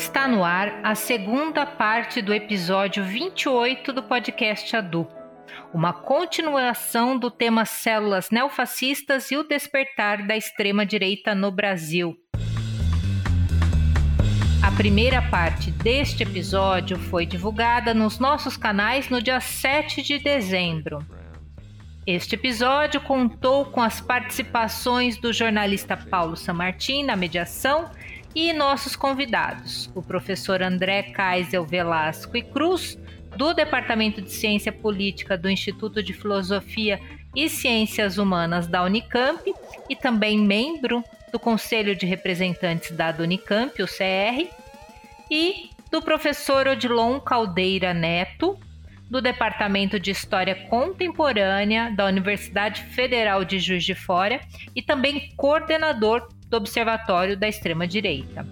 Está no ar a segunda parte do episódio 28 do podcast Adu, uma continuação do tema Células Neofascistas e o Despertar da Extrema-Direita no Brasil. A primeira parte deste episódio foi divulgada nos nossos canais no dia 7 de dezembro. Este episódio contou com as participações do jornalista Paulo Samartim na mediação e nossos convidados, o professor André Kaisel Velasco e Cruz, do Departamento de Ciência Política do Instituto de Filosofia e Ciências Humanas da Unicamp e também membro do Conselho de Representantes da Unicamp, o CR, e do professor Odilon Caldeira Neto, do Departamento de História Contemporânea da Universidade Federal de Juiz de Fora e também coordenador do Observatório da Extrema-Direita.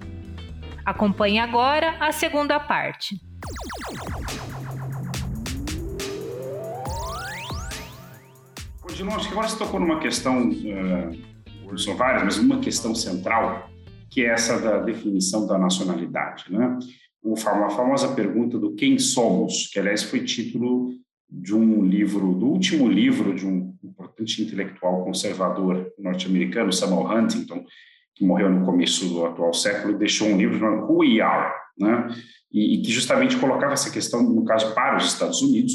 Acompanhe agora a segunda parte. Odilon, acho que agora você tocou numa questão, uh, são várias, mas uma questão central, que é essa da definição da nacionalidade. Né? a famosa pergunta do quem somos, que aliás foi título de um livro, do último livro de um importante intelectual conservador norte-americano, Samuel Huntington, que morreu no começo do atual século deixou um livro chamado Who né? E, e, que justamente colocava essa questão, no caso, para os Estados Unidos,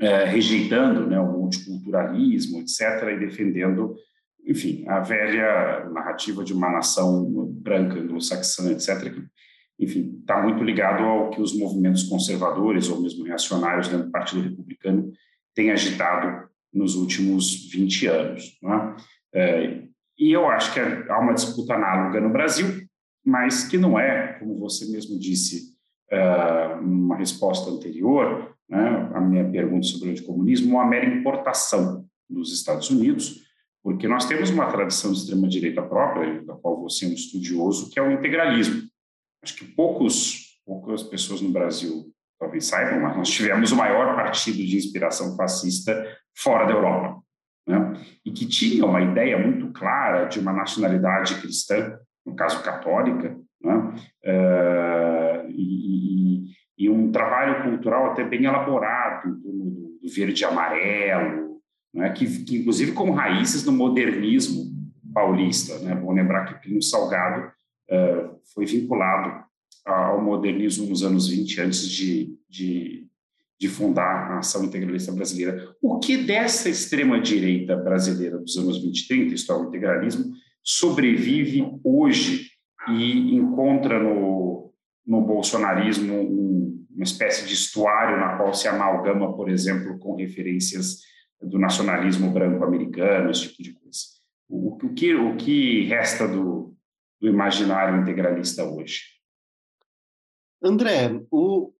é, rejeitando né, o multiculturalismo, etc., e defendendo, enfim, a velha narrativa de uma nação branca, anglo-saxã, etc., que, enfim, está muito ligado ao que os movimentos conservadores ou mesmo reacionários dentro do Partido Republicano têm agitado nos últimos 20 anos. Né? É, e eu acho que há uma disputa análoga no Brasil, mas que não é, como você mesmo disse, uh, uma resposta anterior, né, a minha pergunta sobre o anticomunismo, uma mera importação dos Estados Unidos, porque nós temos uma tradição de extrema-direita própria, da qual você é um estudioso, que é o integralismo. Acho que poucos, poucas pessoas no Brasil talvez saibam, mas nós tivemos o maior partido de inspiração fascista fora da Europa né? e que tinha uma ideia muito clara de uma nacionalidade cristã, no caso católica, né? Uh, e, e, um trabalho cultural até bem elaborado do, do verde e amarelo, né? que, que, inclusive com raízes no modernismo paulista. Né? Lembrar que Plínio Salgado uh, foi vinculado ao modernismo nos anos 20, antes de, de de fundar a Ação Integralista Brasileira. O que dessa extrema-direita brasileira dos anos 20 e 30, isto é, o integralismo, sobrevive hoje e encontra no, no bolsonarismo um, uma espécie de estuário na qual se amalgama, por exemplo, com referências do nacionalismo branco-americano, esse tipo de coisa. O, o, que, o que resta do, do imaginário integralista hoje? André, o,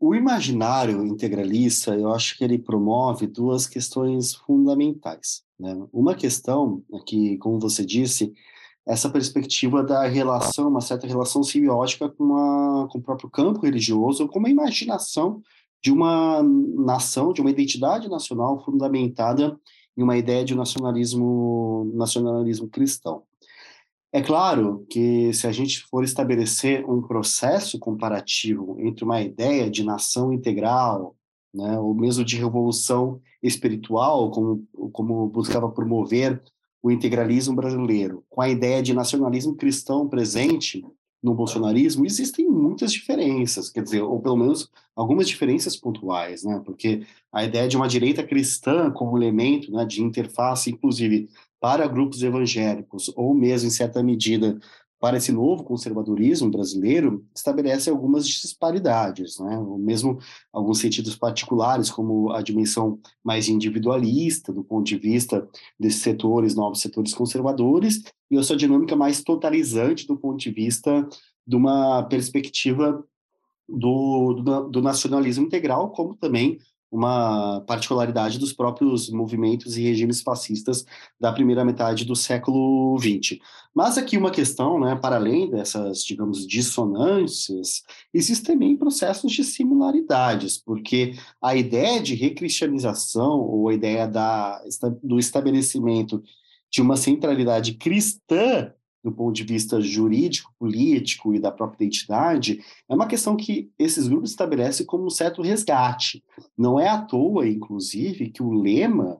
o imaginário integralista, eu acho que ele promove duas questões fundamentais. Né? Uma questão é que, como você disse, essa perspectiva da relação, uma certa relação simbiótica com, a, com o próprio campo religioso, com uma imaginação de uma nação, de uma identidade nacional fundamentada em uma ideia de nacionalismo, nacionalismo cristão. É claro que se a gente for estabelecer um processo comparativo entre uma ideia de nação integral, né, ou mesmo de revolução espiritual, como, como buscava promover o integralismo brasileiro, com a ideia de nacionalismo cristão presente no bolsonarismo, existem muitas diferenças, quer dizer, ou pelo menos algumas diferenças pontuais, né? Porque a ideia de uma direita cristã como elemento né, de interface, inclusive para grupos evangélicos, ou mesmo, em certa medida, para esse novo conservadorismo brasileiro, estabelece algumas disparidades, né? ou mesmo alguns sentidos particulares, como a dimensão mais individualista, do ponto de vista desses setores, novos setores conservadores, e a sua dinâmica mais totalizante, do ponto de vista de uma perspectiva do, do, do nacionalismo integral, como também uma particularidade dos próprios movimentos e regimes fascistas da primeira metade do século XX. Mas aqui uma questão, né, para além dessas, digamos, dissonâncias, existem também processos de similaridades, porque a ideia de recristianização ou a ideia da, do estabelecimento de uma centralidade cristã do ponto de vista jurídico, político e da própria identidade, é uma questão que esses grupos estabelecem como um certo resgate. Não é à toa, inclusive, que o lema,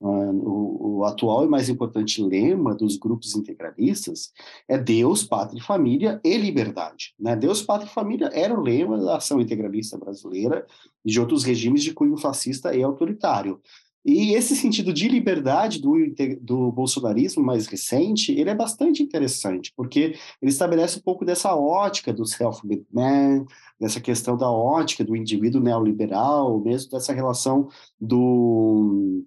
o, o, atual e mais importante lema dos grupos integralistas é Deus, Pátria e Família e Liberdade. Né? Deus, Pátria e Família era o lema da ação integralista brasileira e de outros regimes de cunho fascista e autoritário. E esse sentido de liberdade do, do bolsonarismo mais recente, ele é bastante interessante, porque ele estabelece um pouco dessa ótica do self-made man, dessa questão da ótica do indivíduo neoliberal, mesmo dessa relação do,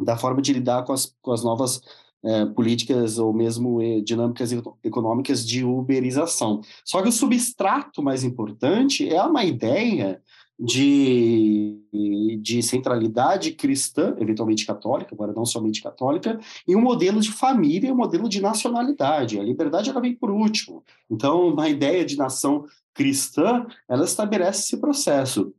da forma de lidar com as, com as novas é, políticas ou mesmo eh, dinâmicas econômicas de uberização. Só que o substrato mais importante é uma ideia de, de centralidade cristã, eventualmente católica, agora não somente católica, e um modelo de família, um modelo de nacionalidade. A liberdade ela vem por último. Então, uma ideia de nação cristã, ela estabelece esse processo.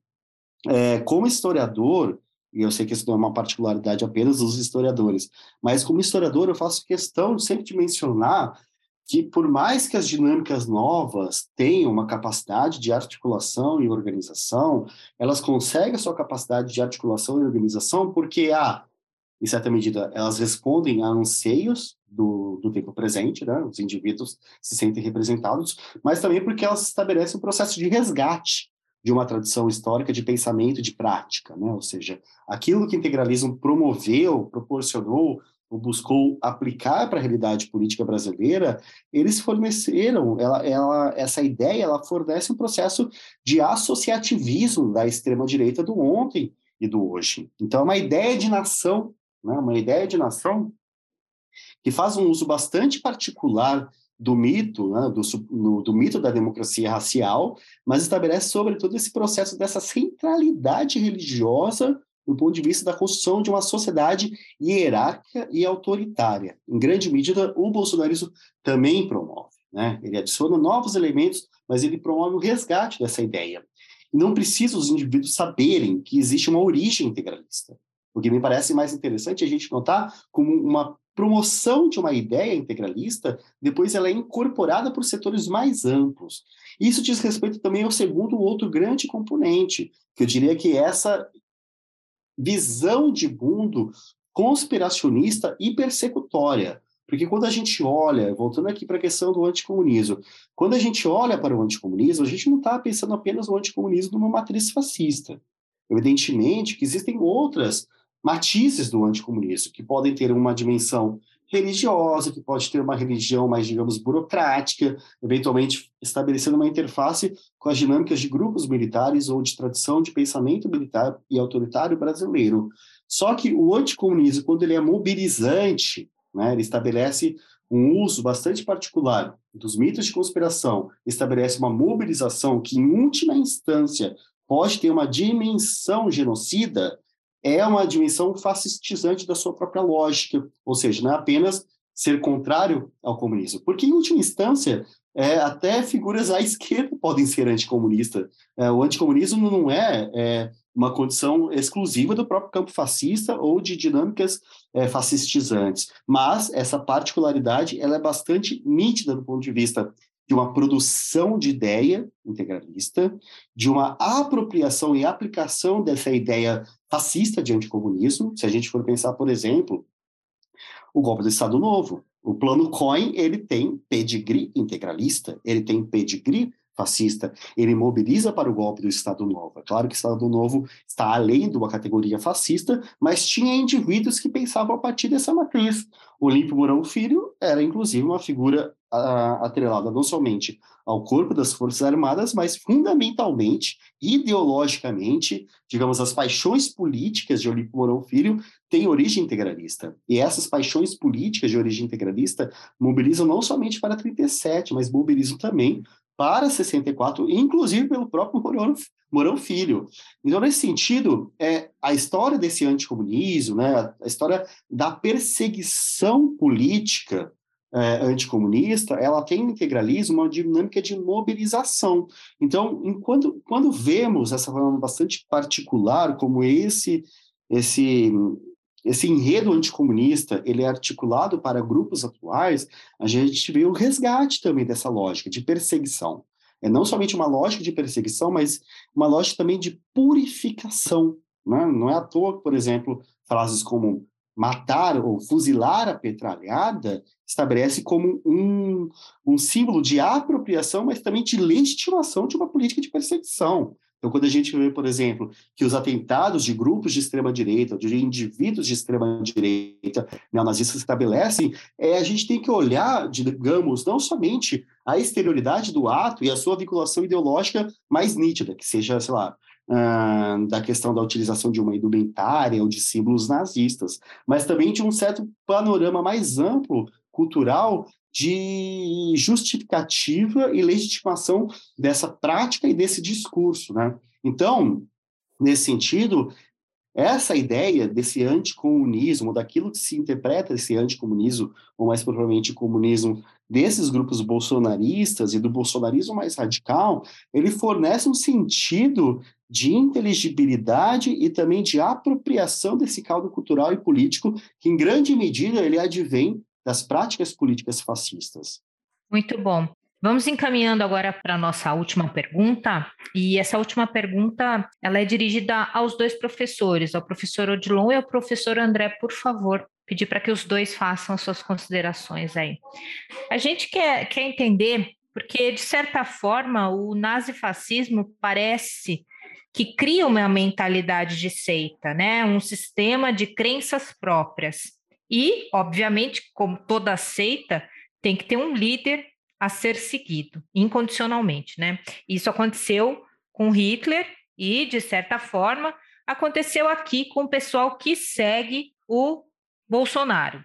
É, como historiador, e eu sei que isso não é uma particularidade apenas dos historiadores, mas como historiador eu faço questão sempre de mencionar que por mais que as dinâmicas novas tenham uma capacidade de articulação e organização, elas conseguem a sua capacidade de articulação e organização porque, ah, em certa medida, elas respondem a anseios do, do tempo presente, né? os indivíduos se sentem representados, mas também porque elas estabelecem um processo de resgate de uma tradição histórica de pensamento e de prática, né? ou seja, aquilo que integralismo promoveu, proporcionou, ou buscou aplicar para a realidade política brasileira, eles forneceram, ela, ela, essa ideia, ela fornece um processo de associativismo da extrema-direita do ontem e do hoje. Então, é uma ideia de nação, né, uma ideia de nação que faz um uso bastante particular do mito, né, do, no, do mito da democracia racial, mas estabelece, sobretudo, esse processo dessa centralidade religiosa do ponto de vista da construção de uma sociedade hierárquica e autoritária. Em grande medida, o bolsonarismo também promove. Né? Ele adiciona novos elementos, mas ele promove o resgate dessa ideia. Não precisa os indivíduos saberem que existe uma origem integralista. O que me parece mais interessante é a gente notar como uma promoção de uma ideia integralista, depois ela é incorporada por setores mais amplos. Isso diz respeito também ao segundo outro grande componente, que eu diria que essa visão de mundo conspiracionista e persecutória. Porque quando a gente olha, voltando aqui para a questão do anticomunismo, quando a gente olha para o anticomunismo, a gente não está pensando apenas no anticomunismo numa matriz fascista. Evidentemente que existem outras matizes do anticomunismo, que podem ter uma dimensão religiosa, que pode ter uma religião mais, digamos, burocrática, eventualmente estabelecendo uma interface com as dinâmicas de grupos militares ou de tradição de pensamento militar e autoritário brasileiro. Só que o anticomunismo, quando ele é mobilizante, né, ele estabelece um uso bastante particular dos mitos de conspiração, estabelece uma mobilização que, em última instância, pode ter uma dimensão genocida, é uma dimensão fascistizante da sua própria lógica, ou seja, não é apenas ser contrário ao comunismo, porque em última instância é, até figuras à esquerda podem ser anticomunistas. É, o anticomunismo não é, é, uma condição exclusiva do próprio campo fascista ou de dinâmicas é, fascistizantes, mas essa particularidade ela é bastante nítida do ponto de vista de uma produção de ideia integralista, de uma apropriação e aplicação dessa ideia fascista de anticomunismo. Se a gente for pensar, por exemplo, o golpe do Estado Novo, o plano Cohen, ele tem pedigree integralista, ele tem pedigree fascista, ele mobiliza para o golpe do Estado Novo. É claro que o Estado Novo está além de uma categoria fascista, mas tinha indivíduos que pensavam a partir dessa matriz. Olímpio Mourão Filho era, inclusive, uma figura atrelada não somente ao corpo das Forças Armadas, mas fundamentalmente, ideologicamente, digamos, as paixões políticas de Olímpio Mourão Filho têm origem integralista. E essas paixões políticas de origem integralista mobilizam não somente para 37, mas mobilizam também para 64, inclusive pelo próprio Mourão, Mourão Filho. Então, nesse sentido, é, a história desse anticomunismo, né, a história da perseguição política é, anticomunista, ela tem no integralismo uma dinâmica de mobilização. Então, enquanto, quando vemos essa forma bastante particular, como esse, esse esse enredo anticomunista ele é articulado para grupos atuais, a gente vê o resgate também dessa lógica de perseguição. É não somente uma lógica de perseguição, mas uma lógica também de purificação. Né? Não é à toa, por exemplo, frases como matar ou fuzilar a petralhada estabelece como um, um símbolo de apropriação, mas também de legitimação de uma política de perseguição. Então, quando a gente vê, por exemplo, que os atentados de grupos de extrema-direita, de indivíduos de extrema-direita neonazistas estabelecem, é, a gente tem que olhar, digamos, não somente a exterioridade do ato e a sua vinculação ideológica mais nítida, que seja, sei lá, Da questão da utilização de uma indumentária ou de símbolos nazistas, mas também de um certo panorama mais amplo, cultural, de justificativa e legitimação dessa prática e desse discurso. Né? Então, nesse sentido, essa ideia desse anticomunismo, daquilo que se interpreta esse anticomunismo, ou mais propriamente comunismo, desses grupos bolsonaristas e do bolsonarismo mais radical, ele fornece um sentido de inteligibilidade e também de apropriação desse caldo cultural e político, que em grande medida ele advém das práticas políticas fascistas. Muito bom. Vamos encaminhando agora para a nossa última pergunta, e essa última pergunta ela é dirigida aos dois professores, ao professor Odilon e ao professor André, por favor, pedir para que os dois façam suas considerações aí. A gente quer, quer entender, porque de certa forma o nazifascismo parece que cria uma mentalidade de seita, né? um sistema de crenças próprias. E, obviamente, como toda seita, tem que ter um líder a ser seguido, incondicionalmente, né? Isso aconteceu com Hitler e, de certa forma, aconteceu aqui com o pessoal que segue o Bolsonaro.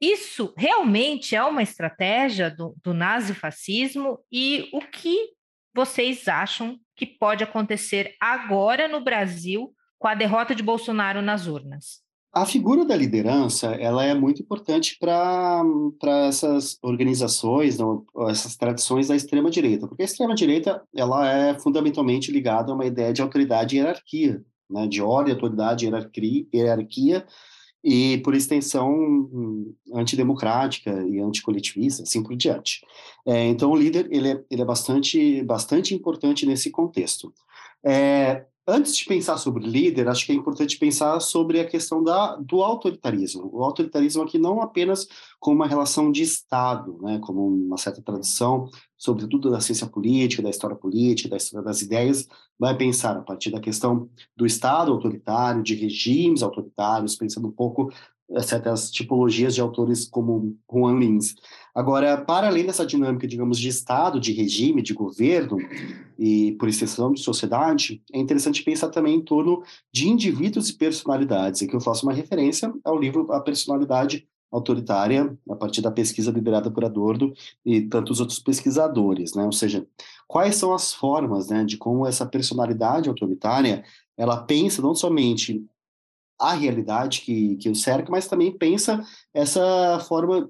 Isso realmente é uma estratégia do, do nazifascismo e o que vocês acham que pode acontecer agora no Brasil com a derrota de Bolsonaro nas urnas? A figura da liderança ela é muito importante para essas organizações, não, essas tradições da extrema direita, porque a extrema direita ela é fundamentalmente ligada a uma ideia de autoridade e hierarquia, né, de ordem, autoridade, hierarquia, hierarquia e por extensão antidemocrática e anticoletivista, assim por diante. É, então o líder ele é, ele é bastante bastante importante nesse contexto. É, Antes de pensar sobre líder, acho que é importante pensar sobre a questão da, do autoritarismo. O autoritarismo aqui não apenas como uma relação de Estado, né, como uma certa tradição, sobretudo da ciência política, da história política, da história das ideias, vai pensar a partir da questão do Estado autoritário, de regimes autoritários, pensando um pouco certas tipologias de autores como Juan Lins. Agora, para além dessa dinâmica, digamos, de Estado, de regime, de governo e, por extensão, de sociedade, é interessante pensar também em torno de indivíduos e personalidades. Aqui eu faço uma referência ao livro A Personalidade Autoritária, a partir da pesquisa liderada por Adorno e tantos outros pesquisadores, né? Ou seja, quais são as formas, né, de como essa personalidade autoritária ela pensa não somente a realidade que, que o cerca, mas também pensa essa forma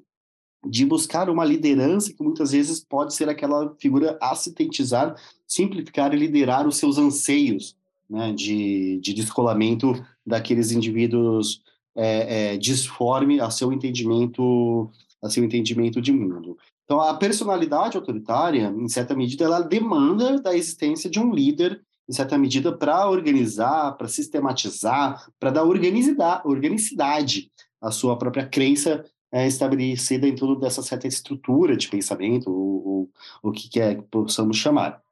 de buscar uma liderança que muitas vezes pode ser aquela figura a sintetizar, simplificar e liderar os seus anseios né, de, de descolamento daqueles indivíduos é, é, disforme a seu entendimento a seu entendimento de mundo. Então, a personalidade autoritária, em certa medida, ela demanda da existência de um líder em certa medida, para organizar, para sistematizar, para dar organicidade à sua própria crença é, estabelecida em torno dessa certa estrutura de pensamento, ou, o que quer que possamos chamar.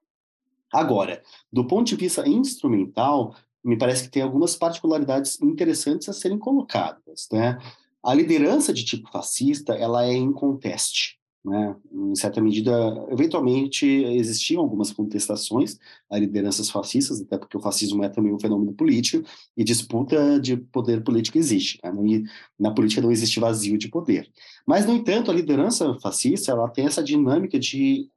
Agora, do ponto de vista instrumental, me parece que tem algumas particularidades interessantes a serem colocadas. Né? A liderança de tipo fascista ela é inconteste. Né? Em certa medida, eventualmente existiam algumas contestações a lideranças fascistas, até porque o fascismo é também um fenômeno político e disputa de poder político existe. Né? Na política não existe vazio de poder. Mas, no entanto, a liderança fascista ela tem essa dinâmica de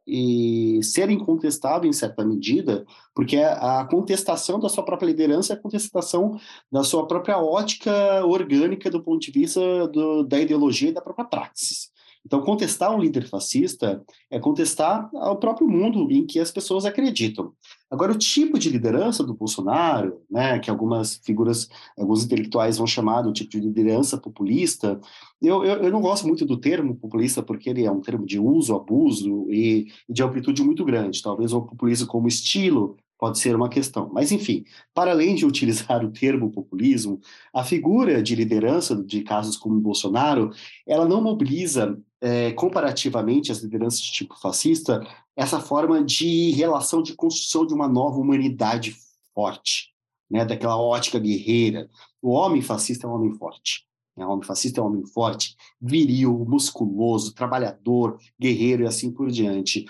ser incontestável em certa medida, porque a contestação da sua própria liderança é a contestação da sua própria ótica orgânica do ponto de vista do, da ideologia e da própria praxis. Então, contestar um líder fascista é contestar o próprio mundo em que as pessoas acreditam. Agora, o tipo de liderança do Bolsonaro, né, que algumas figuras, alguns intelectuais vão chamar do tipo de liderança populista, eu, eu, eu, não gosto muito do termo populista porque ele é um termo de uso, abuso e, e de amplitude muito grande. Talvez o populismo como estilo pode ser uma questão. Mas, enfim, para além de utilizar o termo populismo, a figura de liderança de casos como Bolsonaro, ela não mobiliza, é, comparativamente às lideranças de tipo fascista, essa forma de relação de construção de uma nova humanidade forte, né, daquela ótica guerreira. O homem fascista é um homem forte. Né? O homem fascista é um homem forte, viril, musculoso, trabalhador, guerreiro e assim por diante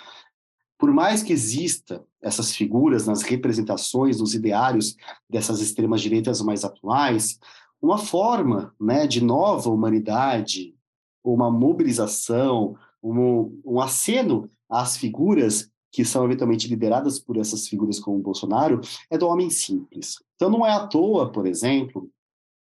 por mais que exista essas figuras nas representações, nos ideários dessas extremas direitas mais atuais, uma forma né, de nova humanidade, uma mobilização, um, um aceno às figuras que são eventualmente lideradas por essas figuras como Bolsonaro, é do homem simples. Então não é à toa, por exemplo,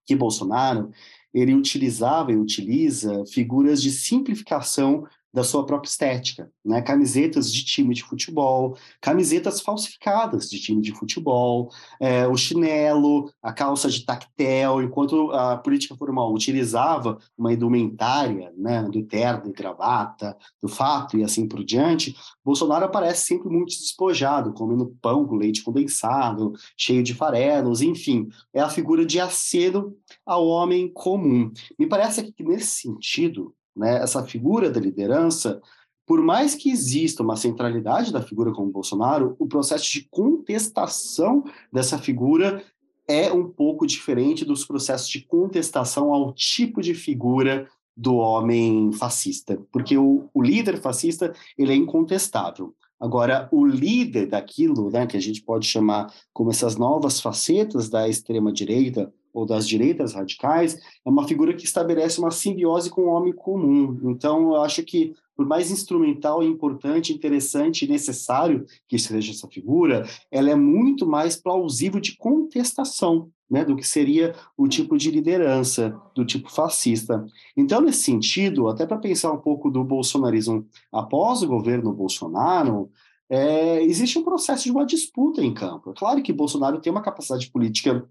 que Bolsonaro ele utilizava e utiliza figuras de simplificação da sua própria estética, né? Camisetas de time de futebol, camisetas falsificadas de time de futebol, é, o chinelo, a calça de tactel, enquanto a política formal utilizava uma indumentária, né, do terno, gravata, do fato e assim por diante, Bolsonaro aparece sempre muito despojado, comendo pão com leite condensado, cheio de farelos, enfim, é a figura de aceno ao homem comum. Me parece que nesse sentido né, essa figura da liderança, por mais que exista uma centralidade da figura como Bolsonaro, o processo de contestação dessa figura é um pouco diferente dos processos de contestação ao tipo de figura do homem fascista, porque o, o líder fascista ele é incontestável. Agora, o líder daquilo, né, que a gente pode chamar como essas novas facetas da extrema direita ou das direitas radicais, é uma figura que estabelece uma simbiose com o homem comum. Então, eu acho que, por mais instrumental, importante, interessante e necessário que seja essa figura, ela é muito mais plausível de contestação né, do que seria o tipo de liderança, do tipo fascista. Então, nesse sentido, até para pensar um pouco do bolsonarismo após o governo Bolsonaro, é, existe um processo de uma disputa em campo. É claro que Bolsonaro tem uma capacidade política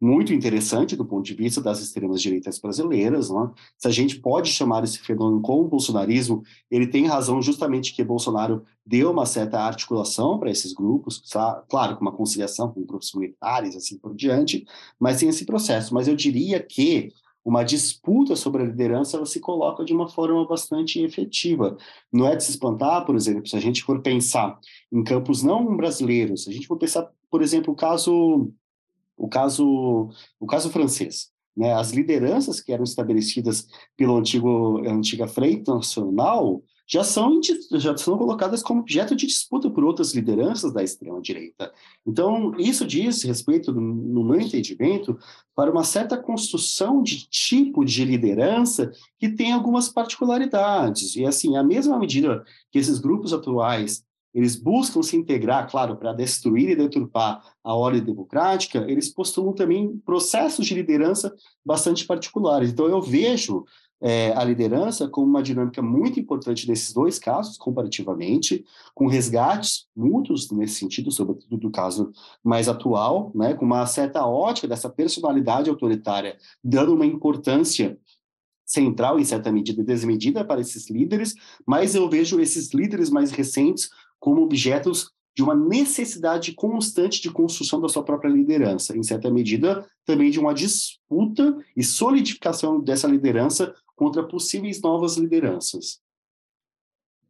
muito interessante do ponto de vista das extremas direitas brasileiras. Né? Se a gente pode chamar esse fenômeno como bolsonarismo, ele tem razão justamente que Bolsonaro deu uma certa articulação para esses grupos, claro, com uma conciliação com grupos militares, assim por diante, mas tem esse processo. Mas eu diria que uma disputa sobre a liderança ela se coloca de uma forma bastante efetiva. Não é de se espantar, por exemplo, se a gente for pensar em campos não brasileiros, se a gente for pensar, por exemplo, o caso o caso, o caso francês. Né? As lideranças que eram estabelecidas pela antigo, antiga Frente Nacional já são, já são colocadas como objeto de disputa por outras lideranças da extrema-direita. Então, isso diz respeito, no meu entendimento, para uma certa construção de tipo de liderança que tem algumas particularidades. E, assim, à mesma medida que esses grupos atuais eles buscam se integrar, claro, para destruir e deturpar a ordem democrática, eles postulam também processos de liderança bastante particulares. Então, eu vejo é, a liderança como uma dinâmica muito importante nesses dois casos, comparativamente, com resgates mútuos nesse sentido, sobretudo do caso mais atual, né, com uma certa ótica dessa personalidade autoritária, dando uma importância central, em certa medida, desmedida para esses líderes, mas eu vejo esses líderes mais recentes como objetos de uma necessidade constante de construção da sua própria liderança, em certa medida também de uma disputa e solidificação dessa liderança contra possíveis novas lideranças.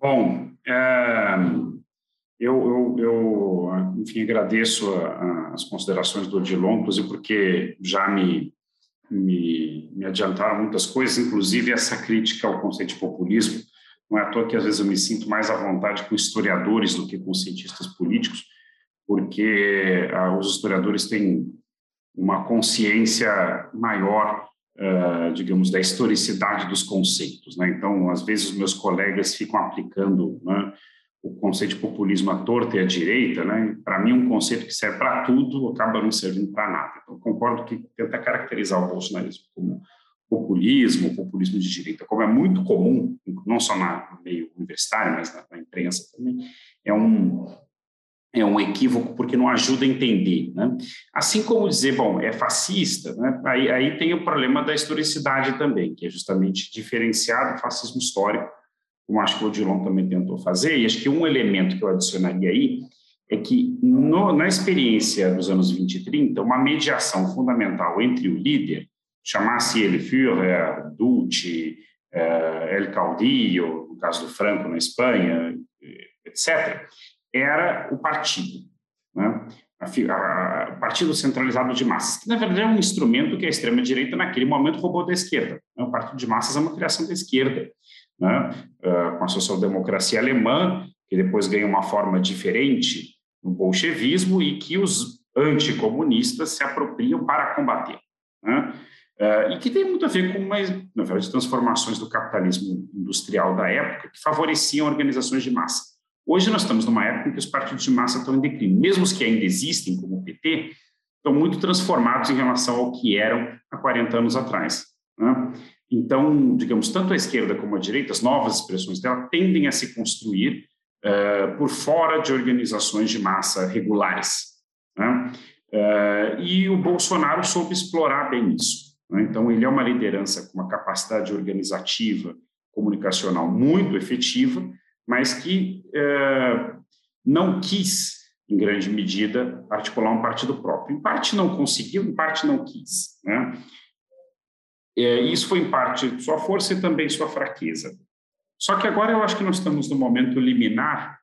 Bom, é, eu, eu, eu, enfim, agradeço a, a, as considerações do Odilon, inclusive porque já me, me, me adiantaram muitas coisas, inclusive essa crítica ao conceito de populismo, não é à toa que às vezes eu me sinto mais à vontade com historiadores do que com cientistas políticos, porque ah, os historiadores têm uma consciência maior, uh, digamos, da historicidade dos conceitos. Né? Então, às vezes, meus colegas ficam aplicando né, o conceito de populismo à torta e à direita. Né? Para mim, um conceito que serve para tudo acaba não servindo para nada. Então, concordo que tentar caracterizar o bolsonarismo como populismo, populismo de direita, como é muito comum, não só no meio universitário, mas na, na imprensa também, é um, é um equívoco porque não ajuda a entender. Né? Assim como dizer, bom, é fascista, né? aí, aí tem o problema da historicidade também, que é justamente diferenciar do fascismo histórico, como acho que o Odilon também tentou fazer, e acho que um elemento que eu adicionaria aí é que no, na experiência dos anos 20 e 30, uma mediação fundamental entre o líder, chamasse ele Führer, Duce, eh, El Caudillo, no caso do Franco na Espanha, etc., era o partido, né? o partido centralizado de massas, que na verdade é um instrumento que a extrema-direita naquele momento roubou da esquerda. Né? O partido de massas é uma criação da esquerda, né? uh, com a social-democracia alemã, que depois ganha uma forma diferente no bolchevismo e que os anticomunistas se apropriam para combater. Né? Uh, e que tem muito a ver com uma, na verdade, transformações do capitalismo industrial da época que favoreciam organizações de massa. Hoje nós estamos numa época em que os partidos de massa estão em declínio. Mesmo os que ainda existem, como o PT, estão muito transformados em relação ao que eram há 40 anos atrás. Né? Então, digamos, tanto a esquerda como a direita, as novas expressões dela tendem a se construir uh, por fora de organizações de massa regulares. Né? Uh, e o Bolsonaro soube explorar bem isso. Né? Então, ele é uma liderança com uma capacidade organizativa, comunicacional muito efetiva, mas que é, não quis, em grande medida, articular um partido próprio. Em parte não conseguiu, em parte não quis. Né? É, isso foi, em parte, sua força e também sua fraqueza. Só que agora eu acho que nós estamos no momento liminar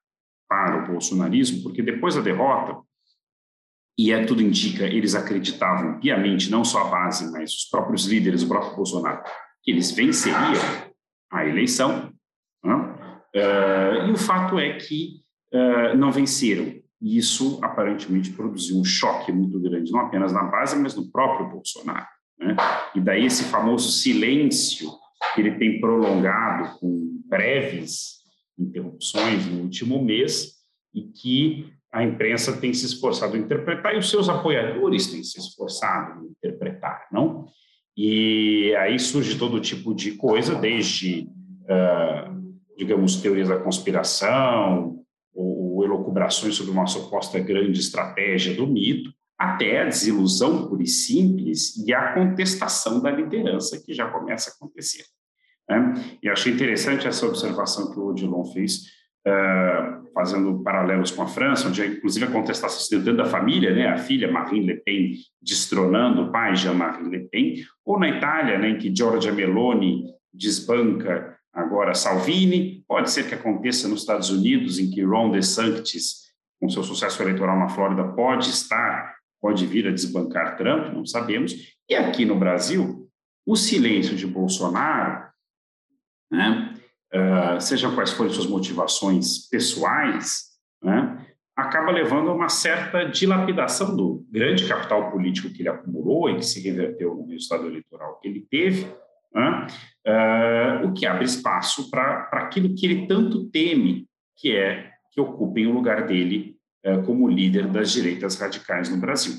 para o bolsonarismo, porque depois da derrota, e é tudo indica, eles acreditavam piamente, não só a base, mas os próprios líderes, o próprio Bolsonaro, que eles venceriam a eleição. Né? Uh, e o fato é que uh, não venceram. E isso aparentemente produziu um choque muito grande, não apenas na base, mas no próprio Bolsonaro. Né? E daí esse famoso silêncio que ele tem prolongado com breves interrupções no último mês e que a imprensa tem se esforçado em interpretar e os seus apoiadores têm se esforçado em interpretar, não? E aí surge todo tipo de coisa, desde uh, digamos, teorias da conspiração ou, ou elocubrações sobre uma suposta grande estratégia do mito, até a desilusão pura e simples e a contestação da liderança que já começa a acontecer. Né? E achei interessante essa observação que o Odilon fez, fazendo paralelos com a França, onde inclusive a contestação deu dentro da família, né? a filha Marine Le Pen destronando o pai Jean-Marie Le Pen, ou na Itália, né, em que Giorgia Meloni desbanca agora Salvini, pode ser que aconteça nos Estados Unidos, em que Ron DeSantis, com seu sucesso eleitoral na Flórida, pode estar, pode vir a desbancar Trump, não sabemos. E aqui no Brasil, o silêncio de Bolsonaro, né, seja quais forem suas motivações pessoais, né, acaba levando a uma certa dilapidação do grande capital político que ele acumulou e que se reverteu no resultado eleitoral que ele teve, né? Uh, o que abre espaço para aquilo que ele tanto teme, que é que ocupem o lugar dele uh, como líder das direitas radicais no Brasil.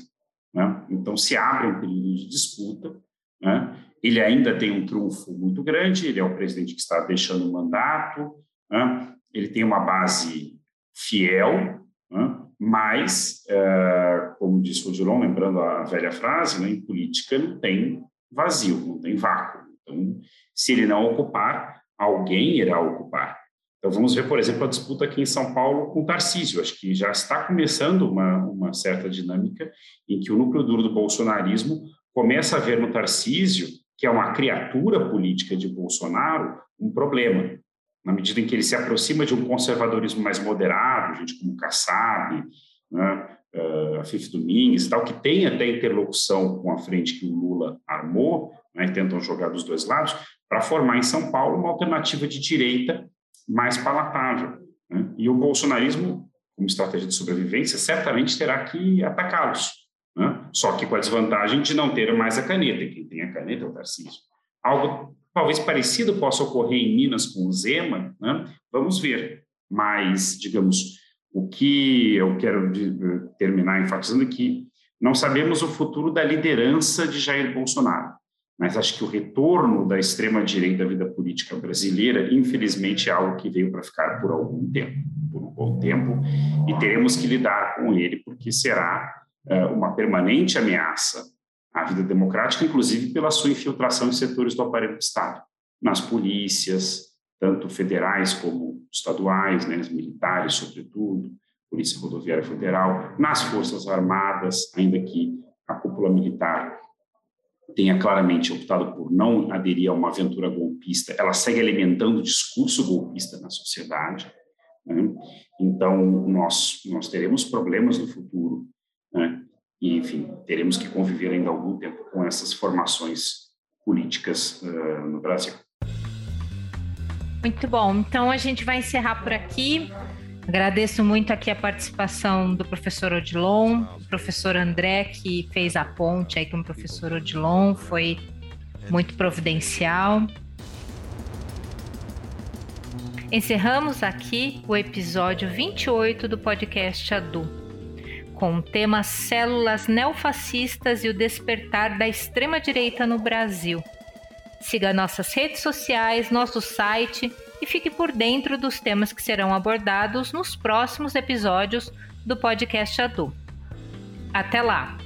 Né? Então, se abre um período de disputa, né? Ele ainda tem um trunfo muito grande, ele é o presidente que está deixando o mandato, né? ele tem uma base fiel, né? mas, uh, como disse o Odilon, lembrando a velha frase, né? em política não tem vazio, não tem vácuo. Então, se ele não ocupar, alguém irá ocupar. Então, vamos ver, por exemplo, a disputa aqui em São Paulo com o Tarcísio. Acho que já está começando uma, uma certa dinâmica em que o núcleo duro do bolsonarismo começa a ver no Tarcísio, que é uma criatura política de Bolsonaro, um problema. Na medida em que ele se aproxima de um conservadorismo mais moderado, gente como Kassab, né, uh, a Fife Domingues e tal, que tem até interlocução com a frente que o Lula armou, né, tentam jogar dos dois lados, para formar em São Paulo uma alternativa de direita mais palatável. Né? E o bolsonarismo, como estratégia de sobrevivência, certamente terá que atacá-los? Só que com a desvantagem de não ter mais a caneta, quem tem a caneta é o Tarcísio. Algo talvez parecido possa ocorrer em Minas com o Zema, né? vamos ver, mas, digamos, o que eu quero terminar enfatizando é que não sabemos o futuro da liderança de Jair Bolsonaro. mas acho que o retorno da extrema-direita à vida política brasileira, infelizmente, é algo que veio para ficar por algum tempo, por um bom tempo, e teremos que lidar com ele, porque será uma permanente ameaça à vida democrática, inclusive pela sua infiltração em setores do aparelho do Estado, nas polícias, tanto federais como estaduais, né, militares, sobretudo, Polícia Rodoviária Federal, nas Forças Armadas, ainda que a cúpula militar tenha claramente optado por não aderir a uma aventura golpista, ela segue alimentando o discurso golpista na sociedade. Né? Então, nós, nós teremos problemas no futuro. Né? E, enfim, teremos que conviver ainda algum tempo com essas formações políticas uh, no Brasil. Muito bom. Então, a gente vai encerrar por aqui. Agradeço muito aqui a participação do professor Odilon, do professor André, que fez a ponte aí com o professor Odilon, foi muito providencial. Encerramos aqui o episódio 28 do podcast Adu, com o tema Células Neofascistas e o Despertar da Extrema-Direita no Brasil. Siga nossas redes sociais, nosso site e fique por dentro dos temas que serão abordados nos próximos episódios do podcast Adu. Até lá!